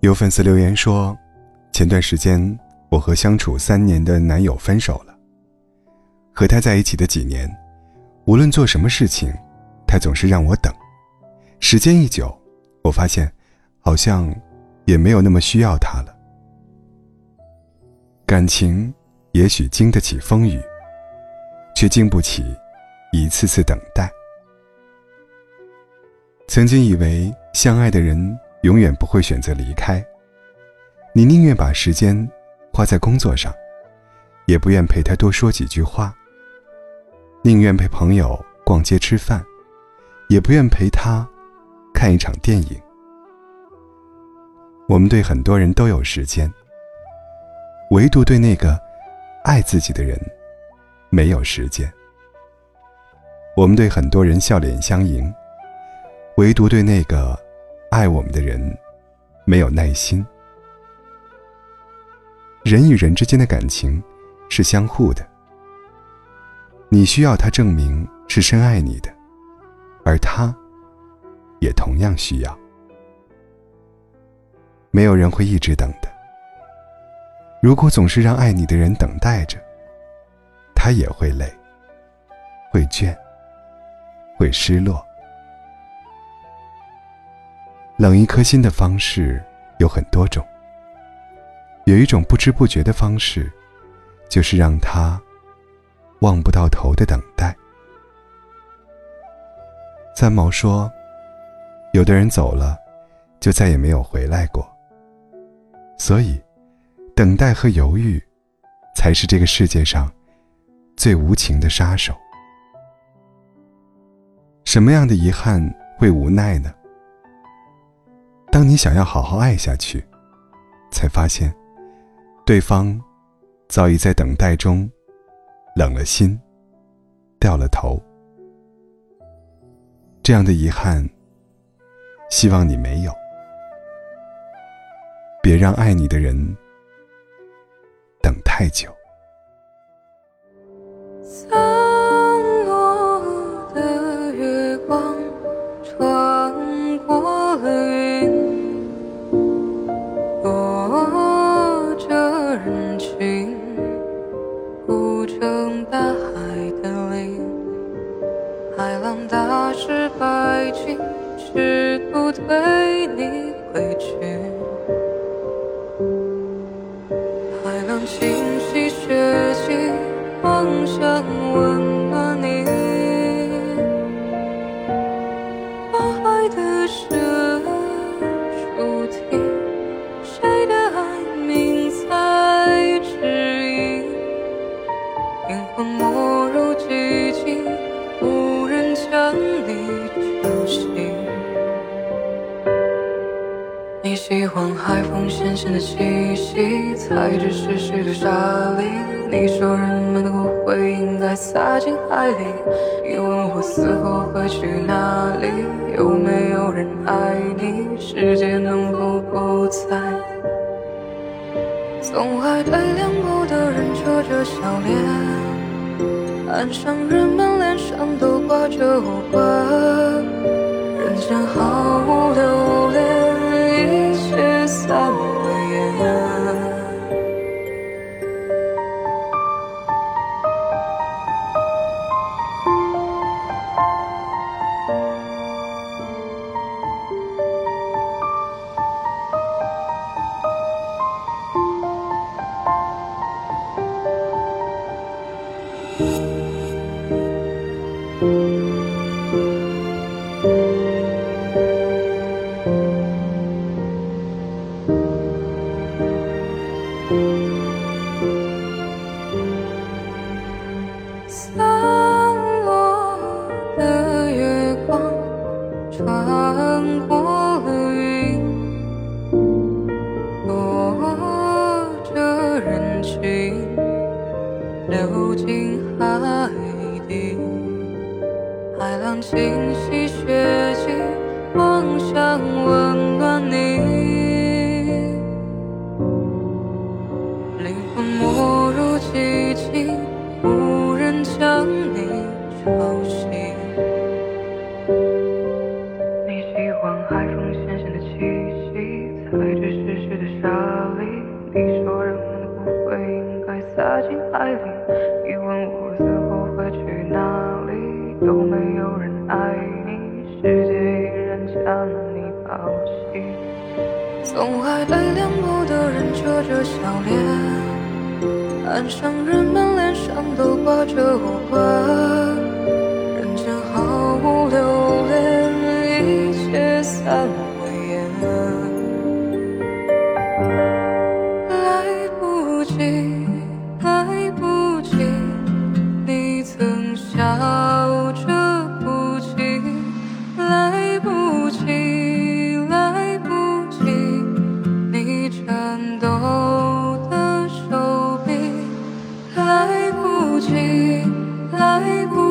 有粉丝留言说，前段时间我和相处三年的男友分手了。和他在一起的几年，无论做什么事情，他总是让我等。时间一久，我发现，好像也没有那么需要他了。感情也许经得起风雨，却经不起一次次等待。曾经以为相爱的人永远不会选择离开，你宁愿把时间花在工作上，也不愿陪他多说几句话。宁愿陪朋友逛街吃饭，也不愿陪他看一场电影。我们对很多人都有时间，唯独对那个爱自己的人没有时间。我们对很多人笑脸相迎，唯独对那个爱我们的人没有耐心。人与人之间的感情是相互的。你需要他证明是深爱你的，而他，也同样需要。没有人会一直等的。如果总是让爱你的人等待着，他也会累，会倦，会失落。冷一颗心的方式有很多种，有一种不知不觉的方式，就是让他。望不到头的等待。三毛说：“有的人走了，就再也没有回来过。所以，等待和犹豫，才是这个世界上最无情的杀手。什么样的遗憾会无奈呢？当你想要好好爱下去，才发现，对方早已在等待中。”冷了心，掉了头，这样的遗憾，希望你没有。别让爱你的人等太久。爱情试图推你回去，风咸咸的气息，猜这是谁的沙粒？你说人们的骨灰应该撒进海里。你问我死后会去哪里？有没有人爱你？世界能否不再？总爱对恋过的人扯着笑脸，岸上人们脸上都挂着无关。人间毫无进海底，海浪清洗血迹，妄想温暖你。灵魂没入寂静，无人将你。吵醒。你。喜欢海风咸咸的气息，踩着湿湿的沙粒。你。说人们的骨灰应该撒进海里。从海对凉薄的人扯着笑脸，岸上人们脸上都挂着无关，人间毫无留恋，一切散不及，来不